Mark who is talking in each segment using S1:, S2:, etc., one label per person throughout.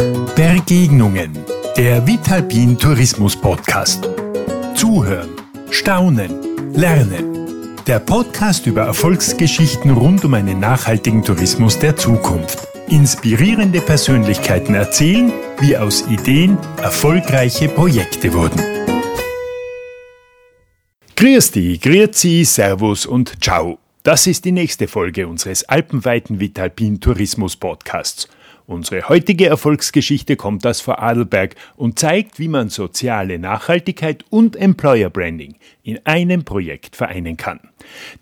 S1: Begegnungen. Der Vitalpin Tourismus Podcast. Zuhören, staunen, lernen. Der Podcast über Erfolgsgeschichten rund um einen nachhaltigen Tourismus der Zukunft. Inspirierende Persönlichkeiten erzählen, wie aus Ideen erfolgreiche Projekte wurden. Dich, grüezi, servus und ciao. Das ist die nächste Folge unseres alpenweiten Vitalpin Tourismus Podcasts. Unsere heutige Erfolgsgeschichte kommt aus Vorarlberg und zeigt, wie man soziale Nachhaltigkeit und Employer Branding in einem Projekt vereinen kann.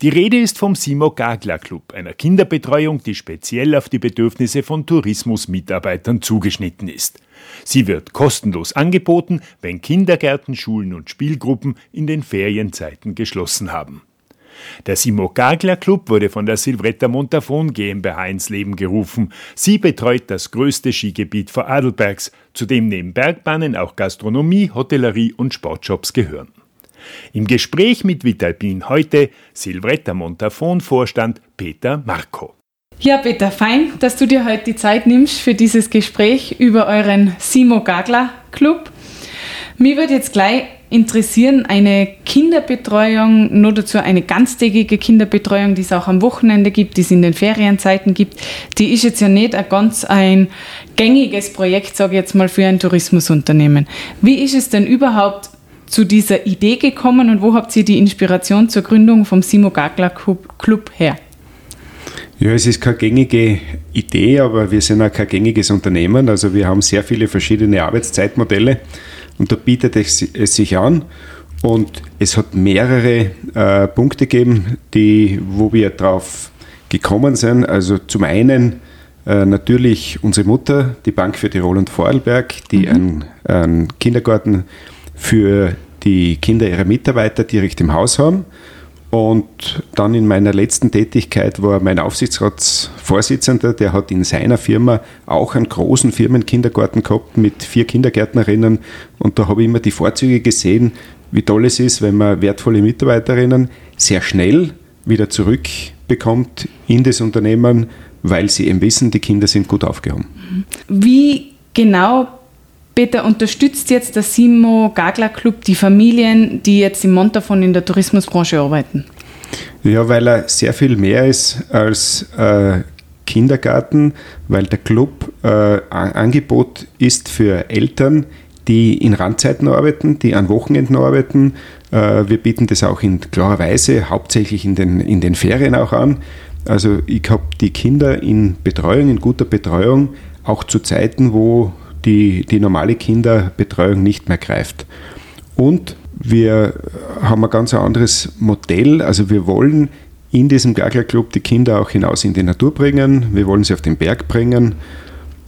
S1: Die Rede ist vom Simo Gagler Club, einer Kinderbetreuung, die speziell auf die Bedürfnisse von Tourismusmitarbeitern zugeschnitten ist. Sie wird kostenlos angeboten, wenn Kindergärten, Schulen und Spielgruppen in den Ferienzeiten geschlossen haben. Der Simo Gagler Club wurde von der Silvretta Montafon GmbH ins Leben gerufen. Sie betreut das größte Skigebiet Vorarlbergs, zu dem neben Bergbahnen auch Gastronomie, Hotellerie und Sportshops gehören. Im Gespräch mit Vitalpin heute Silvretta Montafon Vorstand Peter Marco.
S2: Ja, Peter, fein, dass du dir heute die Zeit nimmst für dieses Gespräch über euren Simo Gagler Club. Mir würde jetzt gleich interessieren, eine Kinderbetreuung, nur dazu eine ganztägige Kinderbetreuung, die es auch am Wochenende gibt, die es in den Ferienzeiten gibt, die ist jetzt ja nicht ein ganz ein gängiges Projekt, sage ich jetzt mal, für ein Tourismusunternehmen. Wie ist es denn überhaupt zu dieser Idee gekommen und wo habt ihr die Inspiration zur Gründung vom Simo Gagler Club her?
S3: Ja, es ist keine gängige Idee, aber wir sind auch kein gängiges Unternehmen. Also wir haben sehr viele verschiedene Arbeitszeitmodelle und da bietet es, sich an. Und es hat mehrere äh, Punkte gegeben, die, wo wir drauf gekommen sind. Also zum einen äh, natürlich unsere Mutter, die Bank für Tirol und Vorarlberg, die mhm. einen, einen Kindergarten für die Kinder ihrer Mitarbeiter direkt im Haus haben. Und dann in meiner letzten Tätigkeit war mein Aufsichtsratsvorsitzender, der hat in seiner Firma auch einen großen Firmenkindergarten gehabt mit vier Kindergärtnerinnen. Und da habe ich immer die Vorzüge gesehen, wie toll es ist, wenn man wertvolle Mitarbeiterinnen sehr schnell wieder zurückbekommt in das Unternehmen, weil sie eben wissen, die Kinder sind gut aufgehoben.
S2: Wie genau Peter, unterstützt jetzt der Simo Gagler Club die Familien, die jetzt im Montafon in der Tourismusbranche arbeiten?
S3: Ja, weil er sehr viel mehr ist als äh, Kindergarten, weil der Club äh, Angebot ist für Eltern, die in Randzeiten arbeiten, die an Wochenenden arbeiten. Äh, wir bieten das auch in klarer Weise, hauptsächlich in den, in den Ferien auch an. Also ich habe die Kinder in Betreuung, in guter Betreuung, auch zu Zeiten, wo die, die normale Kinderbetreuung nicht mehr greift. Und wir haben ein ganz anderes Modell. Also wir wollen in diesem Gagler-Club die Kinder auch hinaus in die Natur bringen. Wir wollen sie auf den Berg bringen.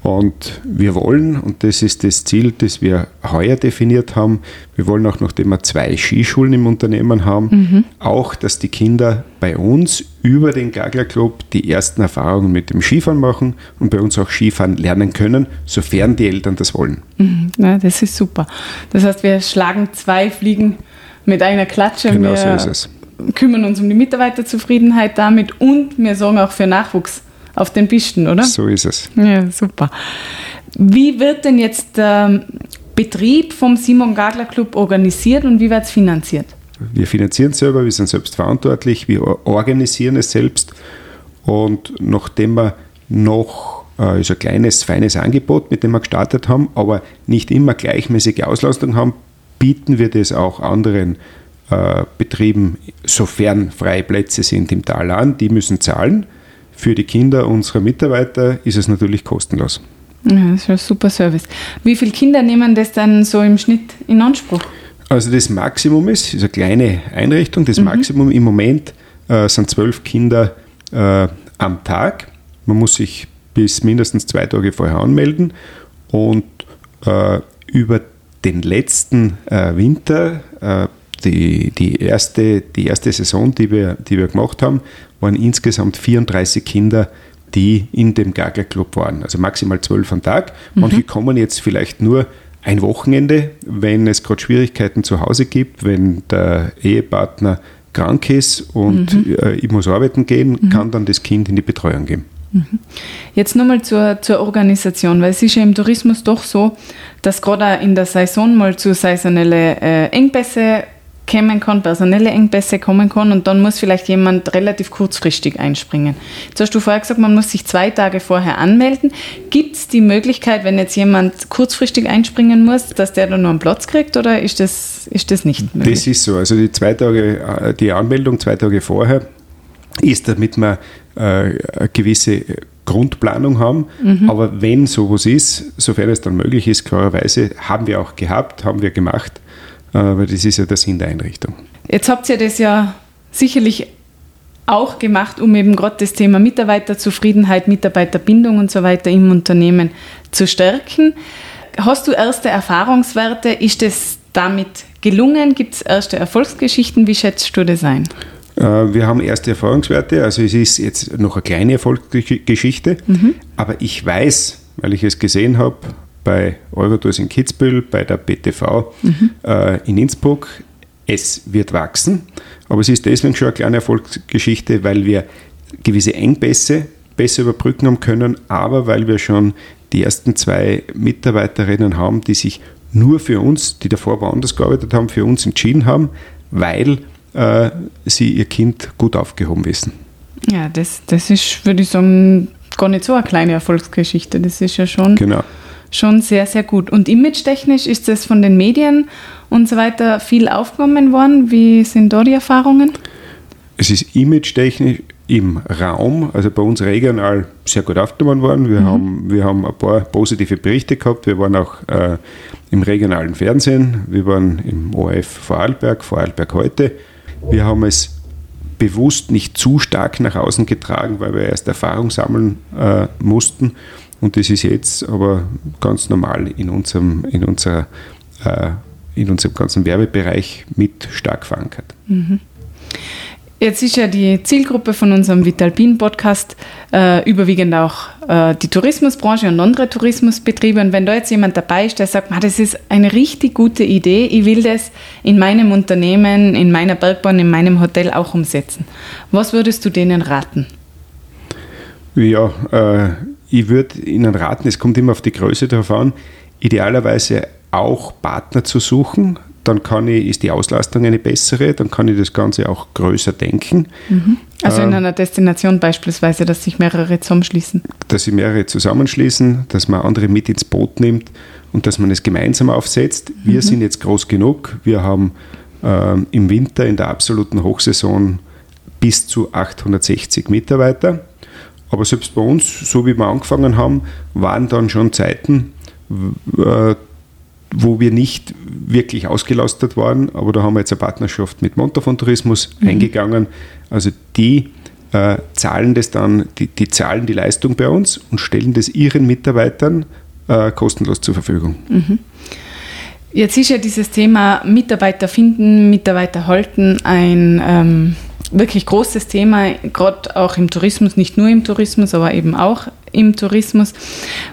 S3: Und wir wollen, und das ist das Ziel, das wir heuer definiert haben, wir wollen auch, nachdem wir zwei Skischulen im Unternehmen haben, mhm. auch, dass die Kinder bei uns über den Gagler Club die ersten Erfahrungen mit dem Skifahren machen und bei uns auch Skifahren lernen können, sofern die Eltern das wollen.
S2: Mhm. Ja, das ist super. Das heißt, wir schlagen zwei Fliegen mit einer Klatsche.
S3: Genau wir so ist es.
S2: kümmern uns um die Mitarbeiterzufriedenheit damit und wir sorgen auch für Nachwuchs auf den Pisten, oder?
S3: So ist es.
S2: Ja, super. Wie wird denn jetzt der Betrieb vom Simon Gagler Club organisiert und wie wird es finanziert?
S3: Wir finanzieren es selber, wir sind selbst verantwortlich, wir organisieren es selbst und nachdem wir noch äh, ist ein kleines, feines Angebot, mit dem wir gestartet haben, aber nicht immer gleichmäßige Auslastung haben, bieten wir das auch anderen äh, Betrieben, sofern freie Plätze sind im Tal an. Die müssen zahlen. Für die Kinder unserer Mitarbeiter ist es natürlich kostenlos.
S2: Ja, das ist ein super Service. Wie viele Kinder nehmen das dann so im Schnitt in Anspruch?
S3: Also das Maximum ist, ist eine kleine Einrichtung, das mhm. Maximum im Moment äh, sind zwölf Kinder äh, am Tag. Man muss sich bis mindestens zwei Tage vorher anmelden und äh, über den letzten äh, Winter, äh, die, die, erste, die erste Saison, die wir, die wir gemacht haben, waren insgesamt 34 Kinder, die in dem Gagler-Club waren. Also maximal zwölf am Tag. Manche mhm. kommen jetzt vielleicht nur ein Wochenende, wenn es gerade Schwierigkeiten zu Hause gibt, wenn der Ehepartner krank ist und mhm. äh, ich muss arbeiten gehen, mhm. kann dann das Kind in die Betreuung gehen.
S2: Jetzt nochmal zur, zur Organisation, weil es ist ja im Tourismus doch so, dass gerade in der Saison mal zu saisonelle äh, Engpässe kommen kann, personelle Engpässe kommen kann und dann muss vielleicht jemand relativ kurzfristig einspringen. Jetzt hast du vorher gesagt, man muss sich zwei Tage vorher anmelden. Gibt es die Möglichkeit, wenn jetzt jemand kurzfristig einspringen muss, dass der dann nur einen Platz kriegt oder ist das, ist das nicht
S3: möglich? Das ist so. Also die zwei Tage, äh, die Anmeldung zwei Tage vorher ist, damit man äh, eine gewisse Grundplanung haben. Mhm. Aber wenn sowas ist, sofern es dann möglich ist, klarerweise, haben wir auch gehabt, haben wir gemacht, weil das ist ja der Sinn der Einrichtung.
S2: Jetzt habt ihr das ja sicherlich auch gemacht, um eben gerade das Thema Mitarbeiterzufriedenheit, Mitarbeiterbindung und so weiter im Unternehmen zu stärken. Hast du erste Erfahrungswerte? Ist es damit gelungen? Gibt es erste Erfolgsgeschichten? Wie schätzt du das ein?
S3: Äh, wir haben erste Erfahrungswerte, also es ist jetzt noch eine kleine Erfolgsgeschichte, mhm. aber ich weiß, weil ich es gesehen habe, bei Eurotours in Kitzbühel, bei der BTV mhm. äh, in Innsbruck, es wird wachsen, aber es ist deswegen schon eine kleine Erfolgsgeschichte, weil wir gewisse Engpässe besser überbrücken haben können, aber weil wir schon die ersten zwei Mitarbeiterinnen haben, die sich nur für uns, die davor woanders gearbeitet haben, für uns entschieden haben, weil äh, sie ihr Kind gut aufgehoben wissen.
S2: Ja, das, das ist, würde ich sagen, gar nicht so eine kleine Erfolgsgeschichte. Das ist ja schon, genau. Schon sehr, sehr gut. Und image-technisch ist das von den Medien und so weiter viel aufgenommen worden. Wie sind da die Erfahrungen?
S3: Es ist image-technisch im Raum, also bei uns regional sehr gut aufgenommen worden. Wir, mhm. haben, wir haben ein paar positive Berichte gehabt. Wir waren auch äh, im regionalen Fernsehen, wir waren im ORF Vorarlberg, Vorarlberg heute. Wir haben es bewusst nicht zu stark nach außen getragen, weil wir erst Erfahrung sammeln äh, mussten. Und das ist jetzt aber ganz normal in unserem, in unserer, äh, in unserem ganzen Werbebereich mit stark verankert. Mhm.
S2: Jetzt ist ja die Zielgruppe von unserem Vitalpin Podcast äh, überwiegend auch äh, die Tourismusbranche und andere Tourismusbetriebe. Und wenn da jetzt jemand dabei ist, der sagt, das ist eine richtig gute Idee, ich will das in meinem Unternehmen, in meiner Bergbahn, in meinem Hotel auch umsetzen. Was würdest du denen raten?
S3: Ja, äh, ich würde Ihnen raten, es kommt immer auf die Größe darauf an, idealerweise auch Partner zu suchen, dann kann ich, ist die Auslastung eine bessere, dann kann ich das Ganze auch größer denken.
S2: Mhm. Also in ähm, einer Destination beispielsweise, dass sich mehrere zusammenschließen.
S3: Dass sich mehrere zusammenschließen, dass man andere mit ins Boot nimmt und dass man es gemeinsam aufsetzt. Wir mhm. sind jetzt groß genug. Wir haben ähm, im Winter in der absoluten Hochsaison bis zu 860 Mitarbeiter. Aber selbst bei uns, so wie wir angefangen haben, waren dann schon Zeiten, äh, wo wir nicht wirklich ausgelastet waren, aber da haben wir jetzt eine Partnerschaft mit Montafon Tourismus mhm. eingegangen. Also die äh, zahlen das dann, die, die, zahlen die Leistung bei uns und stellen das ihren Mitarbeitern äh, kostenlos zur Verfügung. Mhm.
S2: Jetzt ist ja dieses Thema Mitarbeiter finden, Mitarbeiter halten ein ähm, wirklich großes Thema, gerade auch im Tourismus, nicht nur im Tourismus, aber eben auch im Tourismus.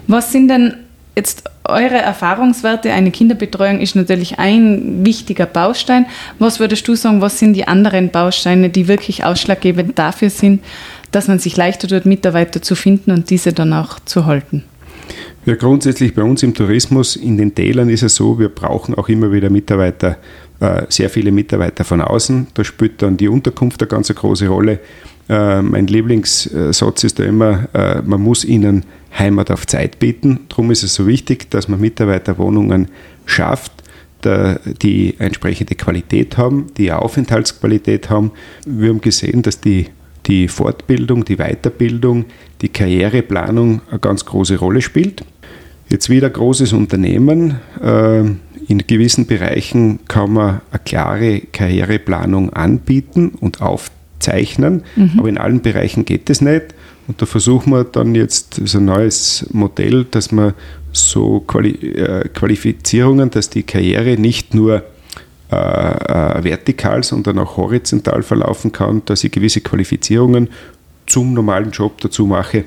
S2: Was sind denn Jetzt eure Erfahrungswerte, eine Kinderbetreuung ist natürlich ein wichtiger Baustein. Was würdest du sagen, was sind die anderen Bausteine, die wirklich ausschlaggebend dafür sind, dass man sich leichter tut, Mitarbeiter zu finden und diese dann auch zu halten?
S3: Ja, grundsätzlich bei uns im Tourismus in den Tälern ist es so, wir brauchen auch immer wieder Mitarbeiter, äh, sehr viele Mitarbeiter von außen. Da spielt dann die Unterkunft eine ganz große Rolle. Äh, mein Lieblingssatz ist da immer, äh, man muss ihnen Heimat auf Zeit bieten. Darum ist es so wichtig, dass man Mitarbeiterwohnungen schafft, die entsprechende Qualität haben, die Aufenthaltsqualität haben. Wir haben gesehen, dass die, die Fortbildung, die Weiterbildung, die Karriereplanung eine ganz große Rolle spielt. Jetzt wieder großes Unternehmen. Äh, in gewissen Bereichen kann man eine klare Karriereplanung anbieten und aufzeichnen, mhm. aber in allen Bereichen geht es nicht. Und da versuchen wir dann jetzt so ein neues Modell, dass man so äh, Qualifizierungen, dass die Karriere nicht nur äh, vertikal, sondern auch horizontal verlaufen kann, dass ich gewisse Qualifizierungen zum normalen Job dazu mache,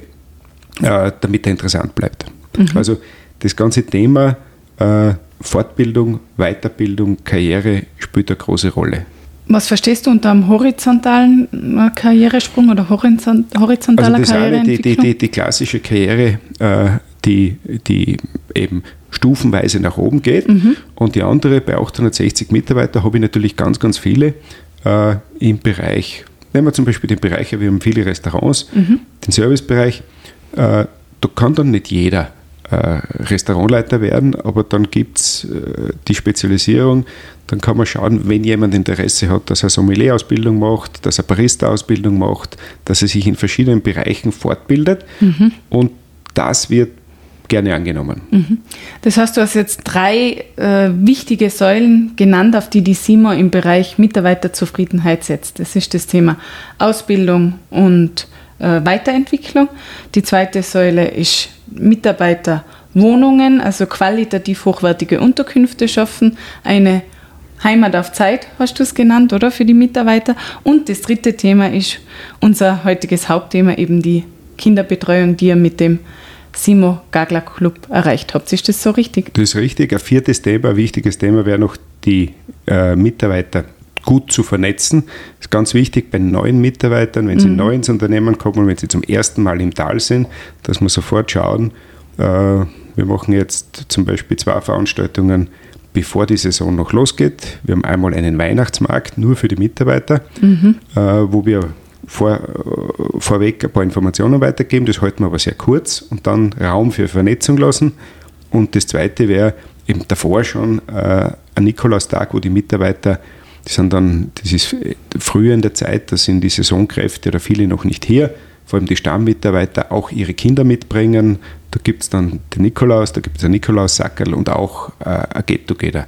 S3: damit er interessant bleibt. Mhm. Also das ganze Thema äh, Fortbildung, Weiterbildung, Karriere spielt eine große Rolle.
S2: Was verstehst du unter einem horizontalen äh, Karrieresprung oder horizont, horizontaler
S3: also das eine, die, die, die, die klassische Karriere, äh, die, die eben stufenweise nach oben geht.
S2: Mhm.
S3: Und die andere, bei 860 Mitarbeitern, habe ich natürlich ganz, ganz viele äh, im Bereich, nehmen wir zum Beispiel den Bereich, wir haben viele Restaurants,
S2: Mhm.
S3: den Servicebereich, äh, da kann dann nicht jeder Restaurantleiter werden, aber dann gibt es äh, die Spezialisierung, dann kann man schauen, wenn jemand Interesse hat, dass er Sommelier-Ausbildung macht, dass er Barista-Ausbildung macht, dass er sich in verschiedenen Bereichen fortbildet und das wird gerne angenommen.
S2: Das heißt, du hast jetzt drei äh, wichtige Säulen genannt, auf die die SIMO im Bereich Mitarbeiterzufriedenheit setzt. Das ist das Thema Ausbildung und äh, Weiterentwicklung. Die zweite Säule ist Mitarbeiterwohnungen, also qualitativ hochwertige Unterkünfte schaffen, eine Heimat auf Zeit, hast du es genannt, oder? Für die Mitarbeiter. Und das dritte Thema ist unser heutiges Hauptthema, eben die Kinderbetreuung, die ihr mit dem Simo Gagler Club erreicht habt. Ist das so richtig?
S3: Das ist richtig. Ein viertes Thema, ein wichtiges Thema wäre noch die äh, Mitarbeiter gut zu vernetzen. Das ist ganz wichtig bei neuen Mitarbeitern, wenn sie neu ins Unternehmen kommen, wenn sie zum ersten Mal im Tal sind, dass wir sofort schauen, äh, wir machen jetzt zum Beispiel zwei Veranstaltungen, bevor die Saison noch losgeht. Wir haben einmal einen Weihnachtsmarkt nur für die Mitarbeiter, äh, wo wir vor, äh, vorweg ein paar Informationen weitergeben. Das halten wir aber sehr kurz und dann Raum für Vernetzung lassen. Und das zweite wäre eben davor schon äh, ein Nikolaustag, wo die Mitarbeiter, die sind dann, das ist früher in der Zeit, da sind die Saisonkräfte oder viele noch nicht hier, vor allem die Stammmitarbeiter auch ihre Kinder mitbringen. Da gibt es dann den Nikolaus, da gibt es ein Nikolaussackerl und auch äh, ein Get-Together.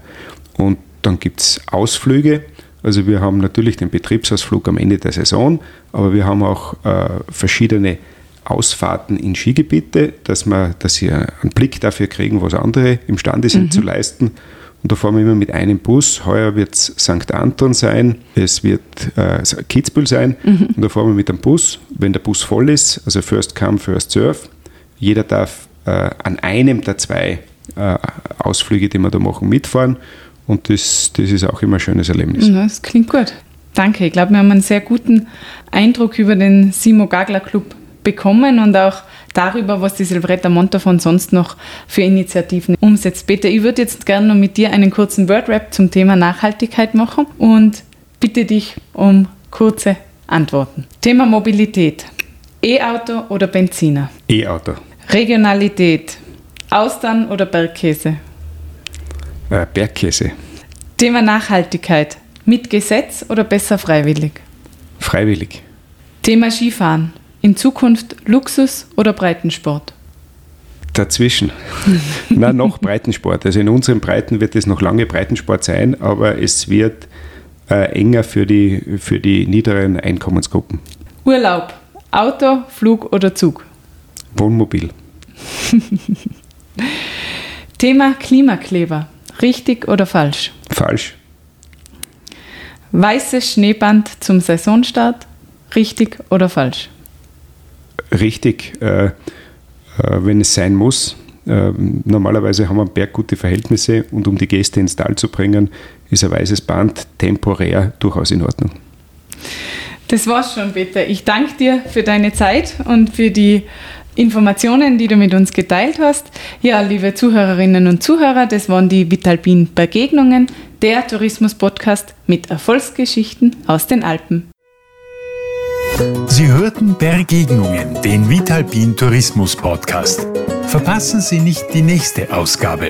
S3: Und dann gibt es Ausflüge. Also wir haben natürlich den Betriebsausflug am Ende der Saison, aber wir haben auch äh, verschiedene Ausfahrten in Skigebiete, dass, wir, dass sie einen Blick dafür kriegen, was andere imstande sind zu leisten. Und da fahren wir immer mit einem Bus. Heuer wird es St. Anton sein, es wird äh, Kitzbühel sein. Und da fahren wir mit einem Bus. Wenn der Bus voll ist, also First Come, First Serve, jeder darf äh, an einem der zwei äh, Ausflüge, die wir da machen, mitfahren. Und das, das ist auch immer ein schönes Erlebnis.
S2: Ja, das klingt gut. Danke. Ich glaube, wir haben einen sehr guten Eindruck über den Simo Gagler Club bekommen und auch darüber, was die Silvretta Montafon sonst noch für Initiativen umsetzt. Peter, ich würde jetzt gerne noch mit dir einen kurzen Word-Rap zum Thema Nachhaltigkeit machen und bitte dich um kurze Antworten. Thema Mobilität. E-Auto oder Benziner?
S3: E-Auto.
S2: Regionalität. Austern oder Bergkäse?
S3: Äh, Bergkäse.
S2: Thema Nachhaltigkeit. Mit Gesetz oder besser freiwillig?
S3: Freiwillig.
S2: Thema Skifahren. In Zukunft Luxus oder Breitensport?
S3: Dazwischen. Na, noch Breitensport. Also in unseren Breiten wird es noch lange Breitensport sein, aber es wird äh, enger für die, für die niederen Einkommensgruppen.
S2: Urlaub. Auto, Flug oder Zug?
S3: Wohnmobil.
S2: Thema Klimakleber. Richtig oder falsch?
S3: Falsch.
S2: Weißes Schneeband zum Saisonstart. Richtig oder falsch?
S3: Richtig, äh, äh, wenn es sein muss. Äh, normalerweise haben wir am Berg gute Verhältnisse und um die Gäste ins Tal zu bringen, ist ein weißes Band temporär durchaus in Ordnung.
S2: Das war's schon, Peter. Ich danke dir für deine Zeit und für die Informationen, die du mit uns geteilt hast. Ja, liebe Zuhörerinnen und Zuhörer, das waren die Vitalpin Begegnungen, der Tourismus-Podcast mit Erfolgsgeschichten aus den Alpen.
S1: Sie hörten Begegnungen, den Vitalpin Tourismus Podcast. Verpassen Sie nicht die nächste Ausgabe.